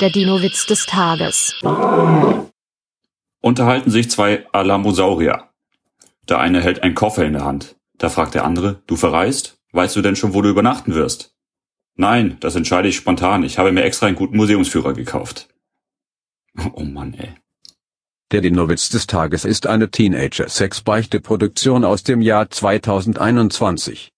Der Dino-Witz des Tages. Unterhalten sich zwei Alamosaurier. Der eine hält einen Koffer in der Hand. Da fragt der andere, du verreist? Weißt du denn schon, wo du übernachten wirst? Nein, das entscheide ich spontan. Ich habe mir extra einen guten Museumsführer gekauft. Oh Mann, ey. Der Dino-Witz des Tages ist eine Teenager-Sex-Beichte-Produktion aus dem Jahr 2021.